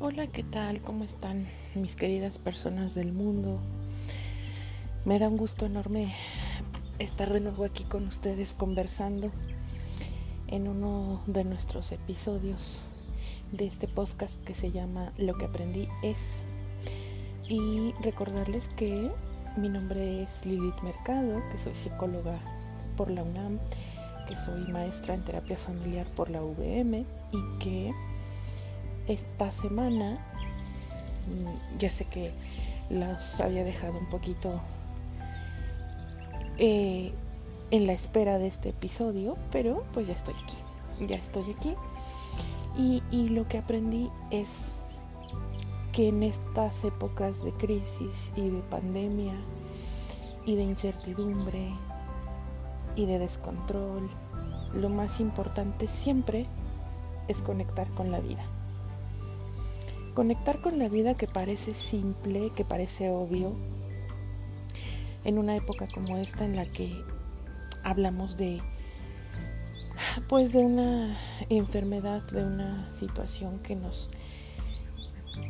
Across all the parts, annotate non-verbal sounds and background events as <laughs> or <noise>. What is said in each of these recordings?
Hola, ¿qué tal? ¿Cómo están mis queridas personas del mundo? Me da un gusto enorme estar de nuevo aquí con ustedes conversando en uno de nuestros episodios de este podcast que se llama Lo que aprendí es. Y recordarles que mi nombre es Lilith Mercado, que soy psicóloga por la UNAM, que soy maestra en terapia familiar por la VM y que esta semana, mm, ya sé que los había dejado un poquito eh, en la espera de este episodio, pero pues ya estoy aquí, ya estoy aquí. Y, y lo que aprendí es que en estas épocas de crisis y de pandemia y de incertidumbre y de descontrol, lo más importante siempre es conectar con la vida. Conectar con la vida que parece simple, que parece obvio, en una época como esta en la que hablamos de pues de una enfermedad, de una situación que nos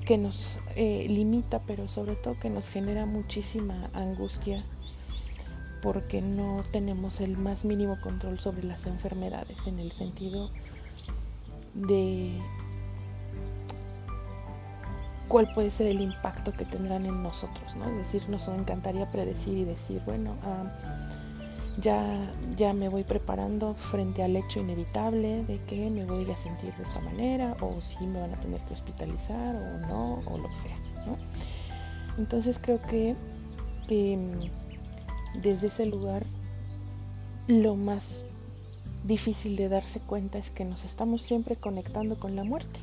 que nos eh, limita, pero sobre todo que nos genera muchísima angustia porque no tenemos el más mínimo control sobre las enfermedades en el sentido de cuál puede ser el impacto que tendrán en nosotros, ¿no? Es decir, nos encantaría predecir y decir, bueno, ah, ya, ya me voy preparando frente al hecho inevitable de que me voy a sentir de esta manera, o si me van a tener que hospitalizar, o no, o lo que sea, ¿no? Entonces creo que em, desde ese lugar lo más difícil de darse cuenta es que nos estamos siempre conectando con la muerte.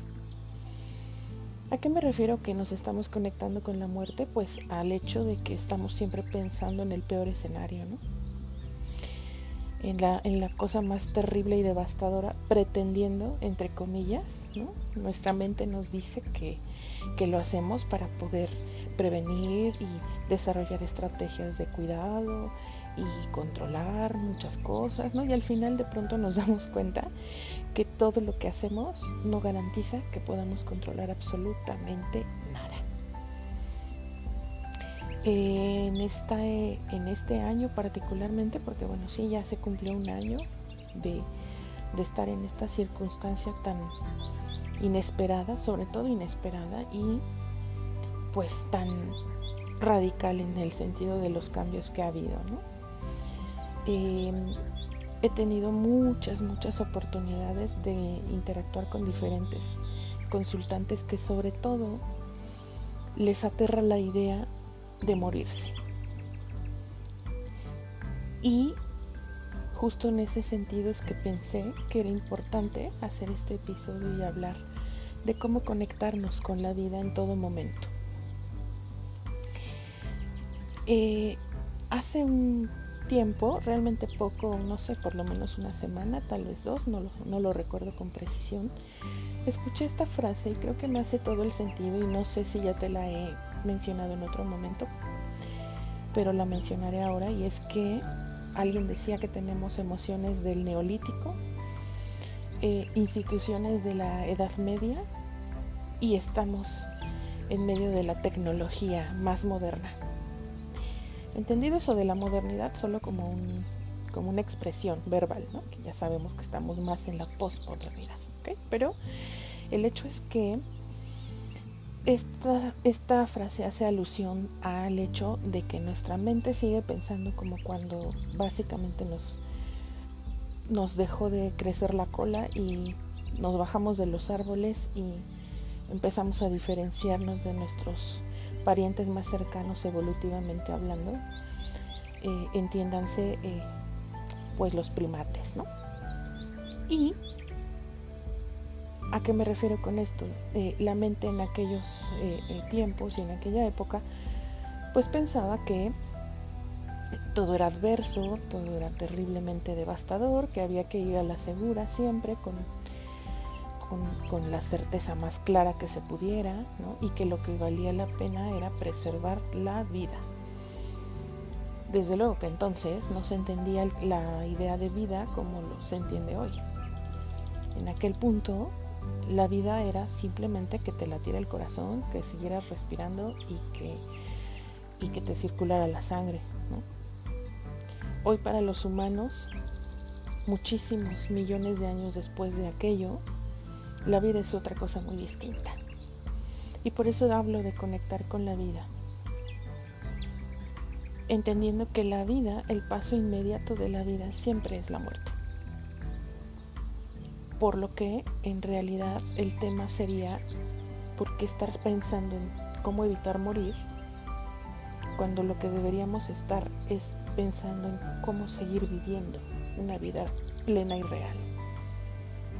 ¿A qué me refiero que nos estamos conectando con la muerte? Pues al hecho de que estamos siempre pensando en el peor escenario, ¿no? En la, en la cosa más terrible y devastadora, pretendiendo, entre comillas, ¿no? Nuestra mente nos dice que, que lo hacemos para poder prevenir y desarrollar estrategias de cuidado y controlar muchas cosas, ¿no? Y al final de pronto nos <laughs> damos cuenta que todo lo que hacemos no garantiza que podamos controlar absolutamente nada. En, esta, en este año particularmente, porque bueno, sí, ya se cumplió un año de, de estar en esta circunstancia tan inesperada, sobre todo inesperada y pues tan radical en el sentido de los cambios que ha habido. Em, he tenido muchas, muchas oportunidades de interactuar con diferentes consultantes que sobre todo les aterra la idea de morirse. Y justo en ese sentido es que pensé que era importante hacer este episodio y hablar de cómo conectarnos con la vida en todo momento. Eh, hace un tiempo, realmente poco, no sé, por lo menos una semana, tal vez dos, no lo, recuerdo con precisión, escuché esta frase y creo que me hace todo el sentido y no sé si ya te la he mencionado en otro momento, pero la mencionaré ahora y es que alguien decía que tenemos emociones del neolítico, eh, instituciones de la Edad Media y estamos en medio de la tecnología más moderna. Entendido eso de la modernidad solo como, un, como una expresión verbal, ¿no? que ya sabemos que estamos más en la postmodernidad. ¿okay? Pero el hecho es que esta, esta frase hace alusión al hecho de que nuestra mente sigue pensando como cuando básicamente nos, nos dejó de crecer la cola y nos bajamos de los árboles y empezamos a diferenciarnos de nuestros parientes más cercanos evolutivamente hablando, eh, entiéndanse eh, pues los primates, ¿no? Y ¿a qué me refiero con esto? Eh, la mente en aquellos tiempos y en aquella época, pues pensaba que todo era adverso, todo era terriblemente devastador, que había que ir a la segura siempre con con, la certeza más clara que se pudiera y que lo que valía la pena era preservar la vida. Desde luego que entonces no se entendía la idea de vida como lo se entiende hoy. En aquel punto, la vida era simplemente que te latiera el corazón, que siguieras respirando y que, y que te circulara la sangre. Hoy para los humanos, muchísimos millones de años después de aquello, la vida es otra cosa muy distinta. Y por eso hablo de conectar con la vida entendiendo que la vida, el paso inmediato de la vida siempre es la muerte. Por lo que en realidad el tema sería por qué estar pensando en cómo evitar morir cuando lo que deberíamos estar es pensando en cómo seguir viviendo una vida plena y real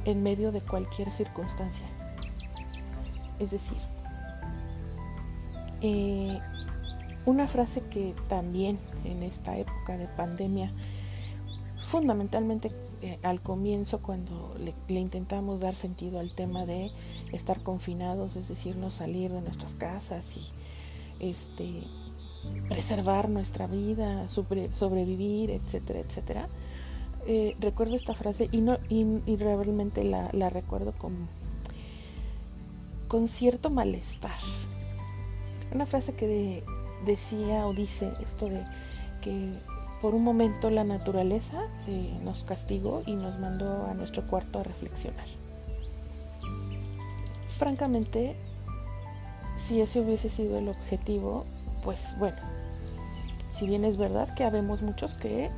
en medio de cualquier circunstancia. Es decir, eh, una frase que también en esta época de pandemia, fundamentalmente eh, al comienzo cuando le, intentamos dar sentido al tema de estar confinados, es decir, no salir de nuestras casas y este preservar nuestra vida, sobrevivir, etcétera, etcétera. Eh, recuerdo esta frase y, no, y, realmente la, recuerdo con, con cierto malestar. Una frase que de, decía o dice esto de que por un momento la naturaleza eh, nos castigó y nos mandó a nuestro cuarto a reflexionar. Francamente, si ese hubiese sido el objetivo, pues bueno, si bien es verdad que habemos muchos que eh,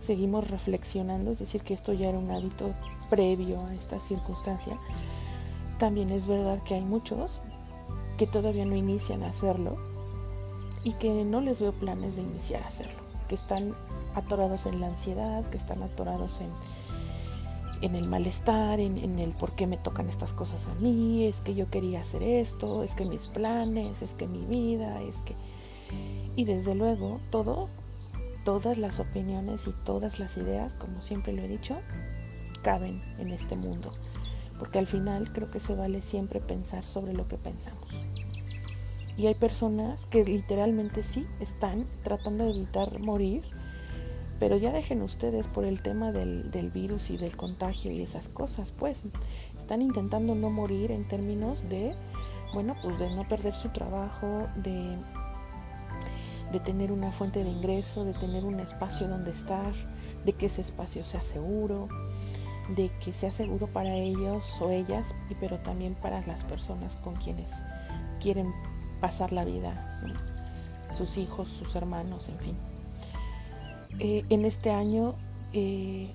seguimos reflexionando, es decir, que esto ya era un hábito previo a esta circunstancia, también es verdad que hay muchos que todavía no inician a hacerlo y que no les veo planes de iniciar a hacerlo, que están atorados en la ansiedad, que están atorados en, en el malestar, en, en, el por qué me tocan estas cosas a mí, es que yo quería hacer esto, es que mis planes, es que mi vida, es que... Y desde luego, todo, todas las opiniones y todas las ideas, como siempre lo he dicho, caben en este mundo, porque al final creo que se vale siempre pensar sobre lo que pensamos. Y hay personas que literalmente sí están tratando de evitar morir, pero ya dejen ustedes por el tema del, del, virus y del contagio y esas cosas, pues están intentando no morir en términos de, bueno, pues de no perder su trabajo, de, de tener una fuente de ingreso, de tener un espacio donde estar, de que ese espacio sea seguro, de que sea seguro para ellos o ellas, y pero también para las personas con quienes quieren pasar la vida, sus hijos, sus hermanos, en fin. Eh, en este año eh,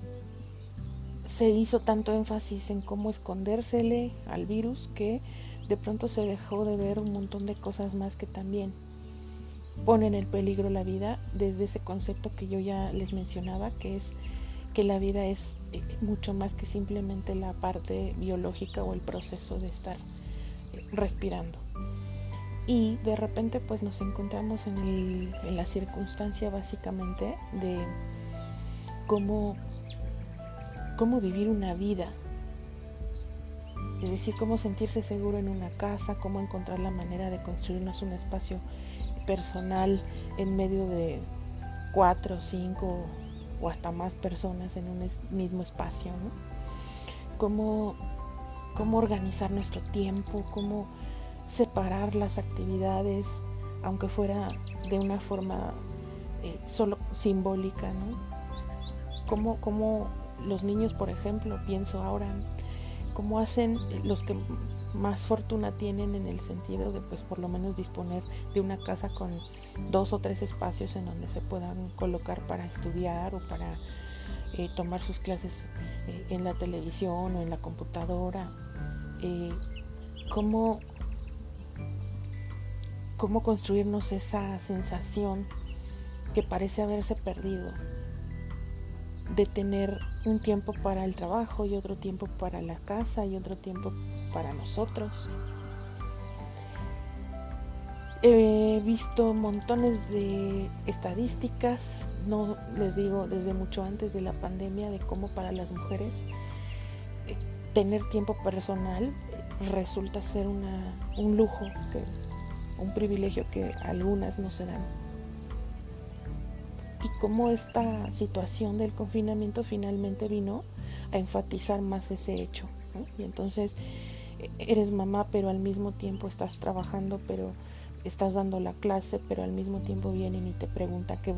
se hizo tanto énfasis en cómo escondérsele al virus que de pronto se dejó de ver un montón de cosas más que también ponen en peligro la vida desde ese concepto que yo ya les mencionaba, que es que la vida es eh, mucho más que simplemente la parte biológica o el proceso de estar respirando. Y de repente pues nos encontramos en, el, en la circunstancia básicamente de cómo, cómo vivir una vida, es decir, cómo sentirse seguro en una casa, cómo encontrar la manera de construirnos un espacio personal en medio de cuatro, cinco o hasta más personas en un mismo espacio, ¿no? Cómo, cómo organizar nuestro tiempo, cómo separar las actividades, aunque fuera de una forma eh, solo simbólica, ¿no? Como, como los niños, por ejemplo, pienso ahora, cómo hacen los que más fortuna tienen en el sentido de, pues, por lo menos disponer de una casa con dos o tres espacios en donde se puedan colocar para estudiar o para eh, tomar sus clases eh, en la televisión o en la computadora. cómo cómo construirnos esa sensación que parece haberse perdido de tener un tiempo para el trabajo y otro tiempo para la casa y otro tiempo para nosotros. He visto montones de estadísticas, no les digo desde mucho antes de la pandemia, de cómo para las mujeres eh, tener tiempo personal resulta ser un lujo un privilegio que algunas no se dan. Y cómo esta situación del confinamiento finalmente vino a enfatizar más ese hecho. Y entonces eres mamá, pero al mismo tiempo estás trabajando, pero estás dando la clase, pero al mismo tiempo vienen y te preguntan qué,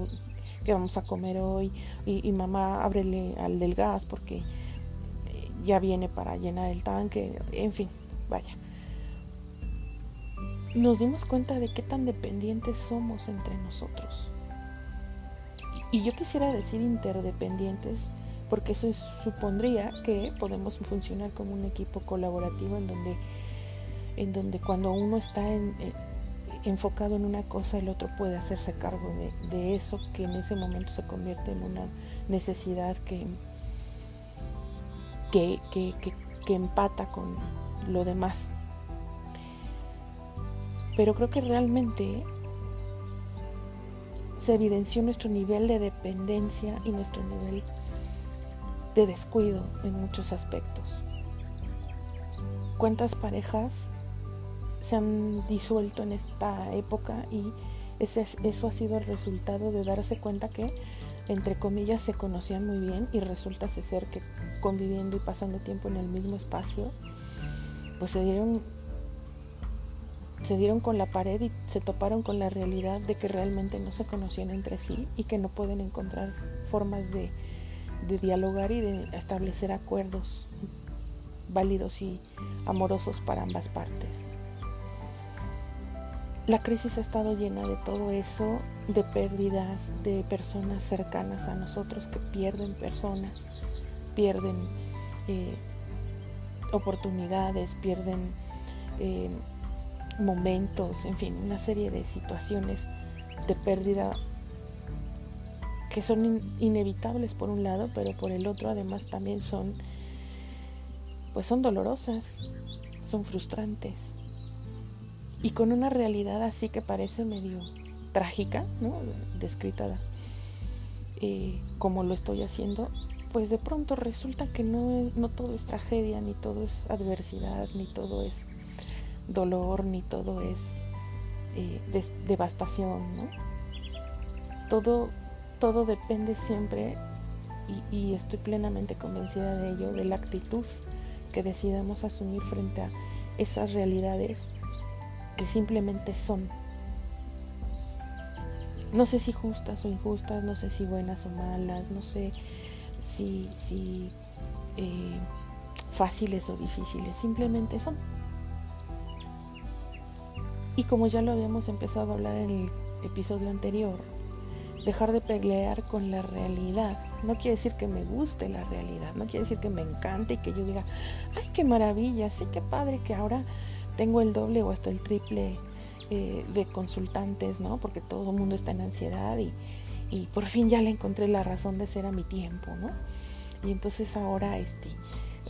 qué vamos a comer hoy y, y, mamá ábrele al del gas porque ya viene para llenar el tanque, en fin, vaya. Nos dimos cuenta de qué tan dependientes somos entre nosotros. Y yo quisiera decir interdependientes porque eso supondría que podemos funcionar como un equipo colaborativo en donde, en donde cuando uno está en, enfocado en una cosa, el otro puede hacerse cargo de, de, eso que en ese momento se convierte en una necesidad que, que, que empata con lo demás. Pero creo que realmente se evidenció nuestro nivel de dependencia y nuestro nivel de descuido en muchos aspectos. ¿Cuántas parejas se han disuelto en esta época y ese, eso ha sido el resultado de darse cuenta que, entre comillas, se conocían muy bien y resulta ser que conviviendo y pasando tiempo en el mismo espacio, pues se dieron se dieron con la pared y se toparon con la realidad de que realmente no se conocían entre sí y que no pueden encontrar formas de dialogar y de establecer acuerdos válidos y amorosos para ambas partes. La crisis ha estado llena de todo eso, de pérdidas de personas cercanas a nosotros que pierden personas, pierden eh, oportunidades, pierden eh, momentos, en fin, una serie de situaciones de pérdida que son inevitables por un lado, pero por el otro además también son, pues son dolorosas, son frustrantes. Y con una realidad así que parece medio trágica, ¿no? Descrita eh, como lo estoy haciendo, pues de pronto resulta que no, no todo es tragedia, ni todo es adversidad, ni todo es dolor, ni todo es eh, devastación, ¿no? Todo todo depende siempre, y, estoy plenamente convencida de ello, de la actitud que decidamos asumir frente a esas realidades que simplemente son. No sé si justas o injustas, no sé si buenas o malas, no sé si, si eh, fáciles o difíciles, simplemente son. Y como ya lo habíamos empezado a hablar en el episodio anterior, dejar de pelear con la realidad. No quiere decir que me guste la realidad, no quiere decir que me encante y que yo diga, ay, qué maravilla, sí, qué padre que ahora tengo el doble o hasta el triple eh, de consultantes, ¿no? Porque todo el mundo está en ansiedad y, y, por fin ya le encontré la razón de ser a mi tiempo, ¿no? Y entonces ahora este,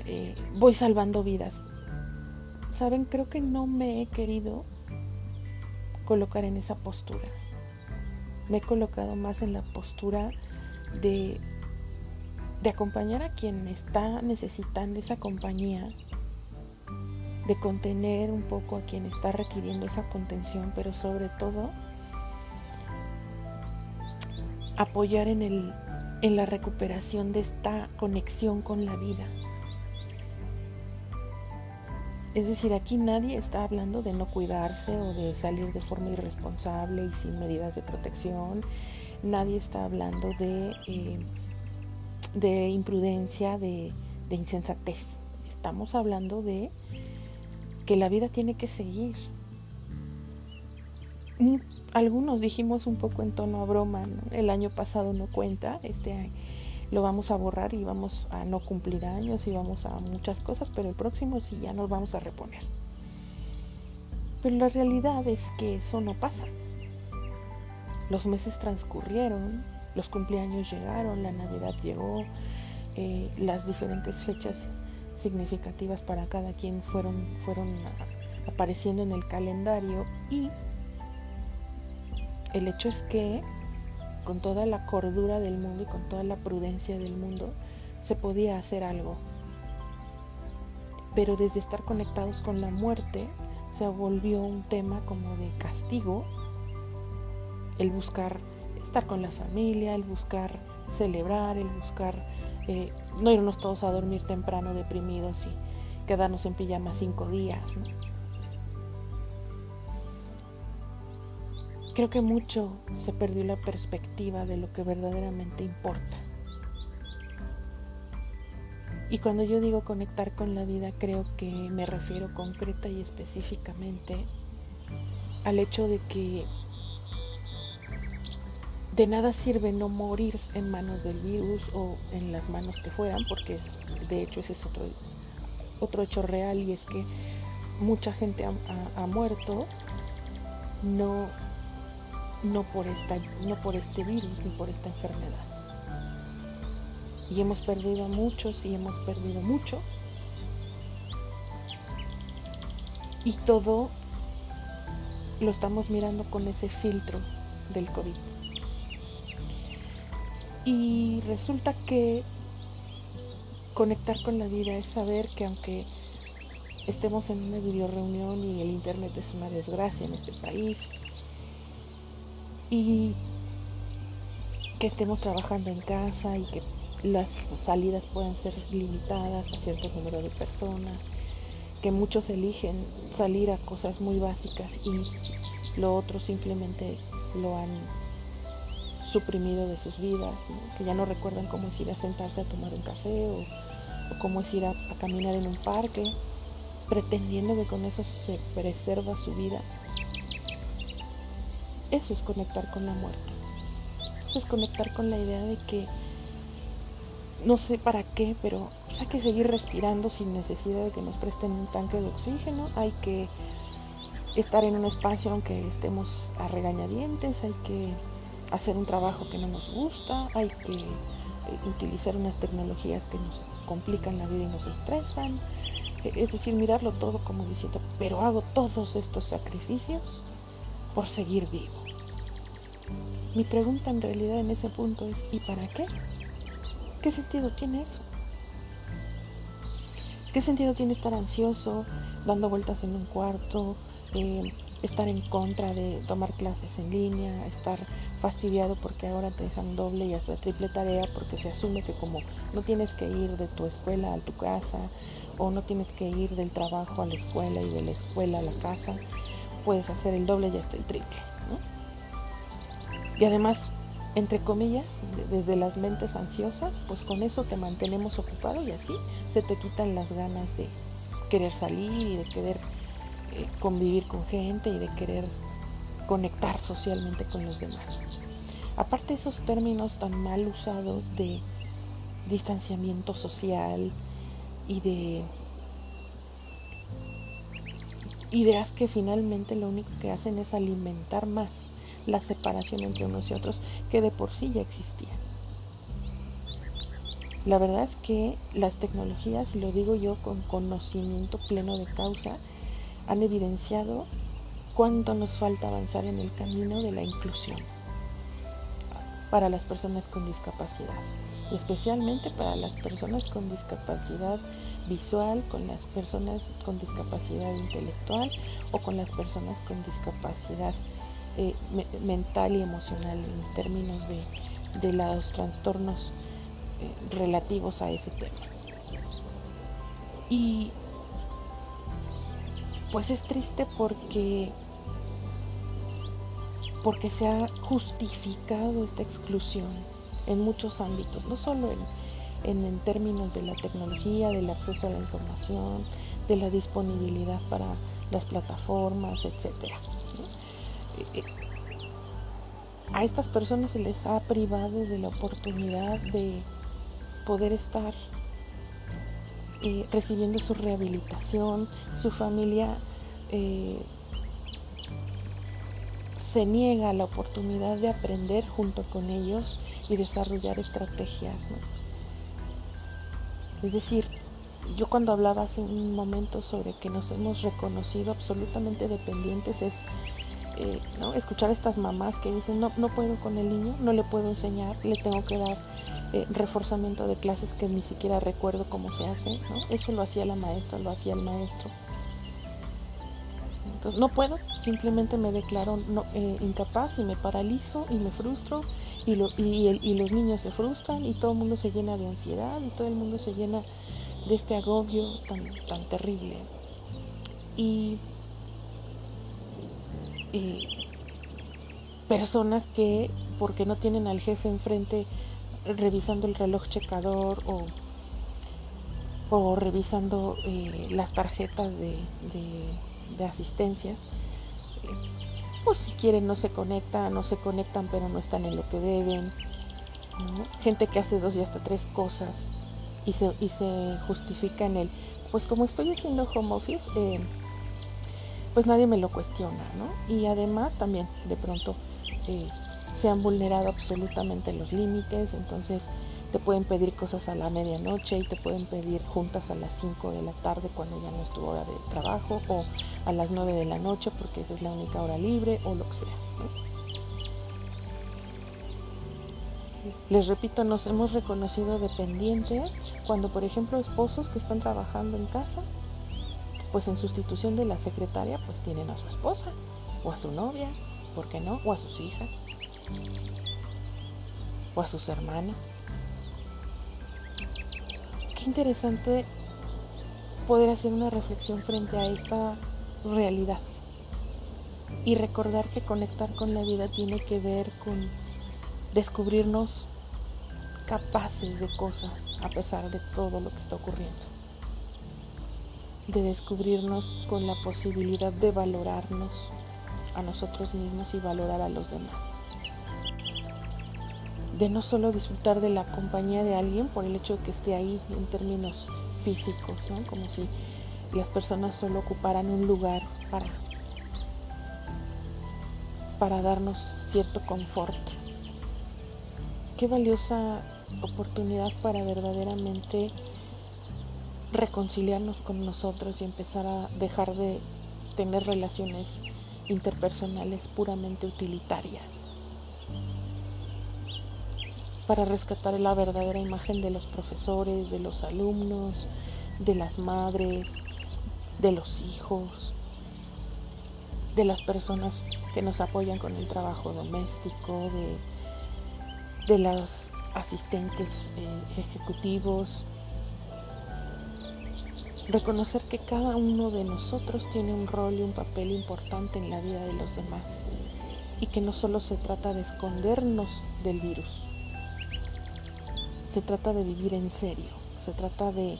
eh, voy salvando vidas. Saben, creo que no me he querido colocar en esa postura me he colocado más en la postura de, de acompañar a quien está necesitando esa compañía, de contener un poco a quien está requiriendo esa contención, pero sobre todo apoyar en, el, en la recuperación de esta conexión con la vida. Es decir, aquí nadie está hablando de no cuidarse o de salir de forma irresponsable y sin medidas de protección. Nadie está hablando de, eh, de imprudencia, de, de insensatez. Estamos hablando de que la vida tiene que seguir. Algunos dijimos un poco en tono a broma, el año pasado no cuenta, este lo vamos a borrar y vamos a no cumplir años y vamos a muchas cosas, pero el próximo sí ya nos vamos a reponer. Pero la realidad es que eso no pasa. Los meses transcurrieron, los cumpleaños llegaron, la Navidad llegó, eh, las diferentes fechas significativas para cada quien fueron, fueron apareciendo en el calendario y el hecho es que con toda la cordura del mundo y con toda la prudencia del mundo, se podía hacer algo. Pero desde estar conectados con la muerte, se volvió un tema como de castigo, el buscar estar con la familia, el buscar celebrar, el buscar eh, no irnos todos a dormir temprano deprimidos y quedarnos en pijama cinco días. Creo que mucho se perdió la perspectiva de lo que verdaderamente importa. Y cuando yo digo conectar con la vida, creo que me refiero concreta y específicamente al hecho de que de nada sirve no morir en manos del virus o en las manos que fueran, porque de hecho ese es otro, otro hecho real y es que mucha gente ha, muerto no, no, por esta, no por este virus ni por esta enfermedad. Y hemos perdido a muchos y hemos perdido mucho. Y todo lo estamos mirando con ese filtro del COVID. Y resulta que conectar con la vida es saber que aunque estemos en una video reunión y el internet es una desgracia en este país y que estemos trabajando en casa y que las salidas puedan ser limitadas a cierto número de personas, que muchos eligen salir a cosas muy básicas y lo otro simplemente lo han suprimido de sus vidas, que ya no recuerdan cómo es ir a sentarse a tomar un café o, cómo es ir a, caminar en un parque, pretendiendo que con eso se preserva su vida. Eso es conectar con la muerte. Eso es conectar con la idea de que no sé para qué, pero hay que seguir respirando sin necesidad de que nos presten un tanque de oxígeno. Hay que estar en un espacio aunque estemos a regañadientes, hay que hacer un trabajo que no nos gusta, hay que eh, utilizar unas tecnologías que nos complican la vida y nos estresan. E, es decir, mirarlo todo como diciendo, pero hago todos estos sacrificios por seguir vivo. Mi pregunta en realidad en ese punto es, ¿y para qué? ¿Qué sentido tiene eso? ¿Qué sentido tiene estar ansioso, dando vueltas en un cuarto, eh, estar en contra de tomar clases en línea, estar fastidiado porque ahora te dejan doble y hasta triple tarea porque se asume que como no tienes que ir de tu escuela a tu casa o no tienes que ir del trabajo a la escuela y de la escuela a la casa, puedes hacer el doble y hasta el triple. Y además, entre comillas, desde las mentes ansiosas, pues con eso te mantenemos ocupado y así se te quitan las ganas de querer salir y de querer eh, convivir con gente y de querer conectar socialmente con los demás. Aparte esos términos tan mal usados de distanciamiento social y de ideas que finalmente lo único que hacen es alimentar más la separación entre unos y otros que de por sí ya existían. La verdad es que las tecnologías, y lo digo yo con conocimiento pleno de causa, han evidenciado cuánto nos falta avanzar en el camino de la inclusión para las personas con discapacidad especialmente para las personas con discapacidad visual, con las personas con discapacidad intelectual o con las personas con discapacidad eh, mental y emocional en términos de, los trastornos eh, relativos a ese tema. Y pues es triste porque porque se ha justificado esta exclusión en muchos ámbitos, no solo en, en, términos de la tecnología, del acceso a la información, de la disponibilidad para las plataformas, etc. Eh, eh, a estas personas se les ha privado de la oportunidad de poder estar eh, recibiendo su rehabilitación, su familia se niega la oportunidad de aprender junto con ellos y desarrollar estrategias. Es decir, yo cuando hablaba hace un momento sobre que nos hemos reconocido absolutamente dependientes es eh, escuchar a estas mamás que dicen no, no puedo con el niño, no le puedo enseñar, le tengo que dar eh, reforzamiento de clases que ni siquiera recuerdo cómo se hace. Eso lo hacía la maestra, lo hacía el maestro Entonces no puedo, simplemente me declaro eh, incapaz y me paralizo y me frustro y, los niños se frustran y todo el mundo se llena de ansiedad y todo el mundo se llena de este agobio tan, tan terrible. Y, personas que, porque no tienen al jefe enfrente revisando el reloj checador o, o revisando eh, las tarjetas de, de, asistencias, eh, pues si quieren no se conectan, no se conectan pero no están en lo que deben. Gente que hace dos y hasta tres cosas y se, y se justifica en el, pues como estoy haciendo home office, eh, pues nadie me lo cuestiona, ¿no? Y además también de pronto se han vulnerado absolutamente los límites, entonces te pueden pedir cosas a la medianoche y te pueden pedir juntas a las 5 de la tarde cuando ya no es tu hora de trabajo o a las 9 de la noche porque esa es la única hora libre o lo que sea. Les repito, nos hemos reconocido dependientes cuando, por ejemplo, esposos que están trabajando en casa, pues en sustitución de la secretaria, pues tienen a su esposa o a su novia ¿por qué no? O a sus hijas, o a sus hermanas. Qué interesante poder hacer una reflexión frente a esta realidad y recordar que conectar con la vida tiene que ver con descubrirnos capaces de cosas a pesar de todo lo que está ocurriendo. De descubrirnos con la posibilidad de valorarnos a nosotros mismos y valorar a los demás. De no solo disfrutar de la compañía de alguien por el hecho de que esté ahí en términos físicos, como si las personas solo ocuparan un lugar para, para darnos cierto confort. Qué valiosa oportunidad para verdaderamente reconciliarnos con nosotros y empezar a dejar de tener relaciones interpersonales puramente utilitarias para rescatar la verdadera imagen de los profesores, de los alumnos, de las madres, de los hijos, de las personas que nos apoyan con el trabajo doméstico, de, los asistentes eh, ejecutivos, Reconocer que cada uno de nosotros tiene un rol y un papel importante en la vida de los demás y que no solo se trata de escondernos del virus, se trata de vivir en serio, se trata de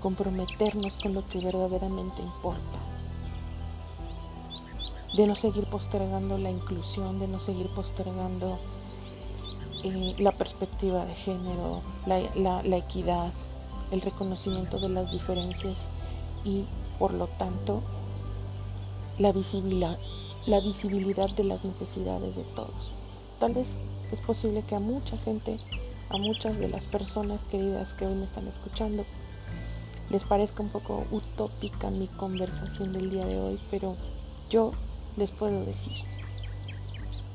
comprometernos con lo que verdaderamente importa, de no seguir postergando la inclusión, de no seguir postergando eh, la perspectiva de género, la equidad, el reconocimiento de las diferencias y, por lo tanto, la visibilidad, la visibilidad de las necesidades de todos. Tal vez es posible que a mucha gente, a muchas de las personas queridas que hoy me están escuchando, les parezca un poco utópica mi conversación del día de hoy, pero yo les puedo decir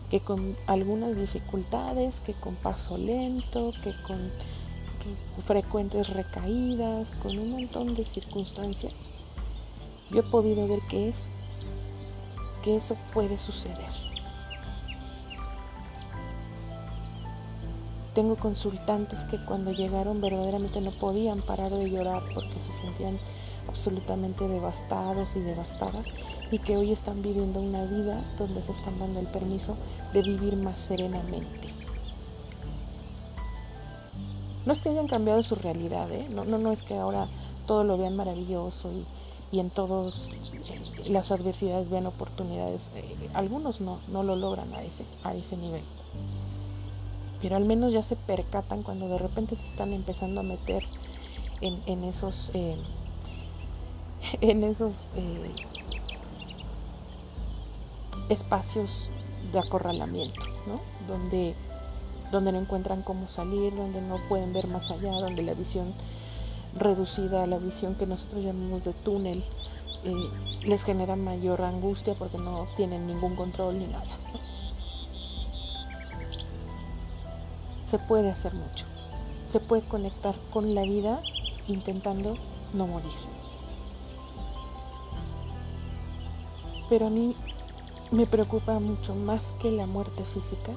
que con algunas dificultades, que con paso lento, que con frecuentes recaídas, con un montón de circunstancias, yo he podido ver que eso, que eso puede suceder. Tengo consultantes que cuando llegaron verdaderamente no podían parar de llorar porque se sentían absolutamente devastados y devastadas y que hoy están viviendo una vida donde se están dando el permiso de vivir más serenamente. No es que hayan cambiado su realidad, ¿eh? no, no, es que ahora todo lo vean maravilloso y, en todas eh, las adversidades vean oportunidades. Eh, algunos no, no lo logran a ese, a ese nivel. Pero al menos ya se percatan cuando de repente se están empezando a meter en, esos, en esos <laughs> espacios de acorralamiento, ¿no? Donde donde no encuentran cómo salir, donde no pueden ver más allá, donde la visión reducida, la visión que nosotros llamamos de túnel, eh, les genera mayor angustia porque no tienen ningún control ni nada. Se puede hacer mucho, se puede conectar con la vida intentando no morir. Pero a mí me preocupa mucho más que la muerte física.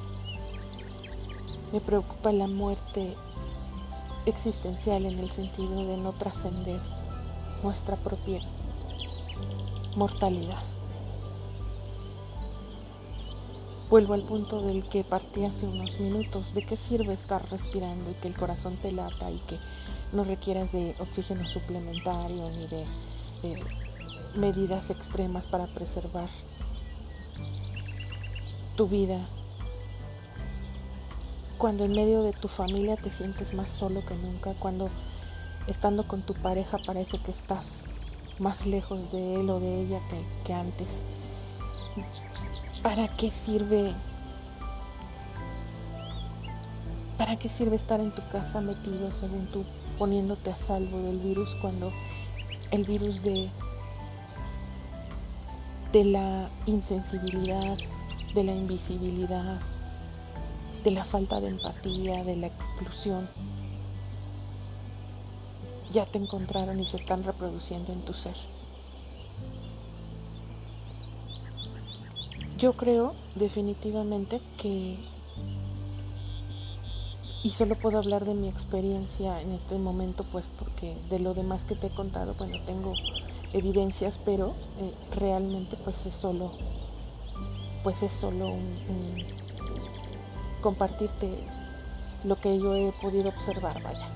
Me preocupa la muerte existencial en el sentido de no trascender nuestra propia mortalidad. Vuelvo al punto del que partí hace unos minutos. ¿De qué sirve estar respirando y que el corazón te lata y que no requieras de oxígeno suplementario ni de, medidas extremas para preservar tu vida? Cuando en medio de tu familia te sientes más solo que nunca, cuando estando con tu pareja parece que estás más lejos de él o de ella que, que antes ¿Para qué sirve? ¿Para qué sirve estar en tu casa metido, según tú, poniéndote a salvo del virus cuando el virus de, de la insensibilidad, de la invisibilidad, de la falta de empatía, de la exclusión, ya te encontraron y se están reproduciendo en tu ser? Yo creo definitivamente que, y solo puedo hablar de mi experiencia en este momento, pues porque de lo demás que te he contado, bueno, tengo evidencias, pero eh, realmente pues es solo, pues es solo un, compartirte lo que yo he podido observar, vaya.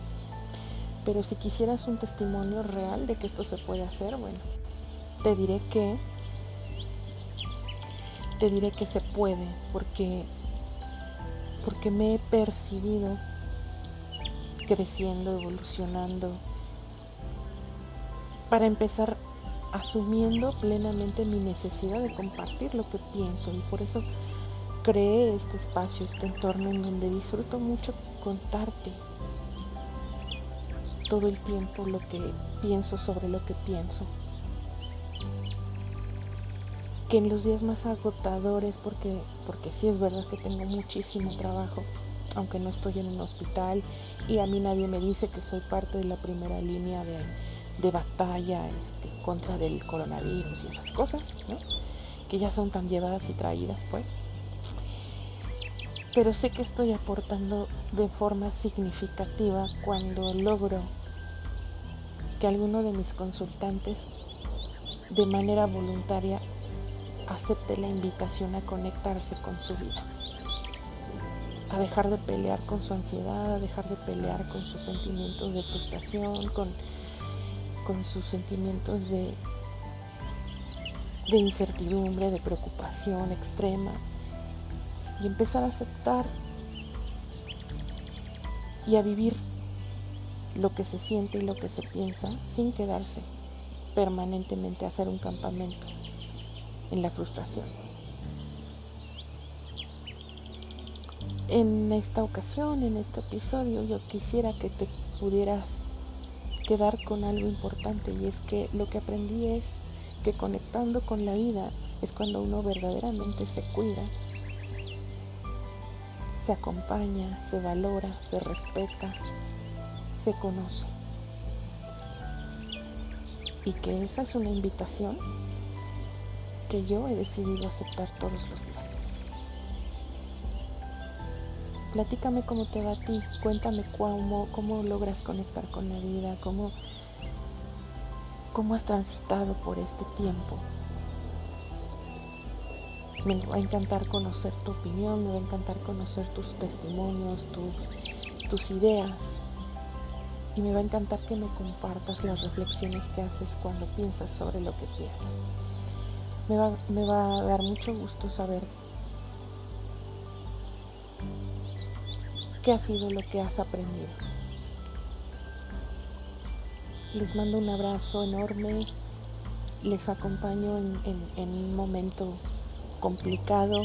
Pero si quisieras un testimonio real de que esto se puede hacer, bueno, te diré que te diré que se puede porque, porque me he percibido creciendo, evolucionando. Para empezar, asumiendo plenamente mi necesidad de compartir lo que pienso y por eso creé este espacio, este entorno en donde disfruto mucho contarte todo el tiempo lo que pienso sobre lo que pienso que en los días más agotadores, porque, porque sí es verdad que tengo muchísimo trabajo, aunque no estoy en un hospital y a mí nadie me dice que soy parte de la primera línea de, batalla este, contra del coronavirus y esas cosas, que ya son tan llevadas y traídas, pues. Pero sé que estoy aportando de forma significativa cuando logro que alguno de mis consultantes de manera voluntaria acepte la invitación a conectarse con su vida, a dejar de pelear con su ansiedad, a dejar de pelear con sus sentimientos de frustración, con, con sus sentimientos de, de incertidumbre, de preocupación extrema, y empezar a aceptar y a vivir lo que se siente y lo que se piensa sin quedarse permanentemente a hacer un campamento en la frustración. En esta ocasión, en este episodio, yo quisiera que te pudieras quedar con algo importante y es que lo que aprendí es que conectando con la vida es cuando uno verdaderamente se cuida, se acompaña, se valora, se respeta, se conoce. Y que esa es una invitación que yo he decidido aceptar todos los días. Platícame cómo te va a ti, cuéntame cómo, cómo logras conectar con la vida, cómo, cómo has transitado por este tiempo. Me va a encantar conocer tu opinión, me va a encantar conocer tus testimonios, tus ideas. Y me va a encantar que me compartas las reflexiones que haces cuando piensas sobre lo que piensas. Me va, a dar mucho gusto saber qué ha sido lo que has aprendido. Les mando un abrazo enorme, les acompaño en, un momento complicado,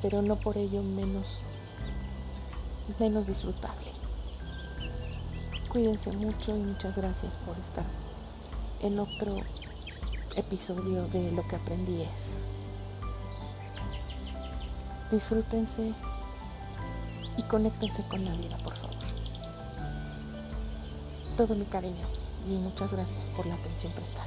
pero no por ello menos, menos disfrutable. Cuídense mucho y muchas gracias por estar en otro episodio de Lo que aprendí es. Disfrútense y conéctense con la vida, por favor. Todo mi cariño y muchas gracias por la atención prestada.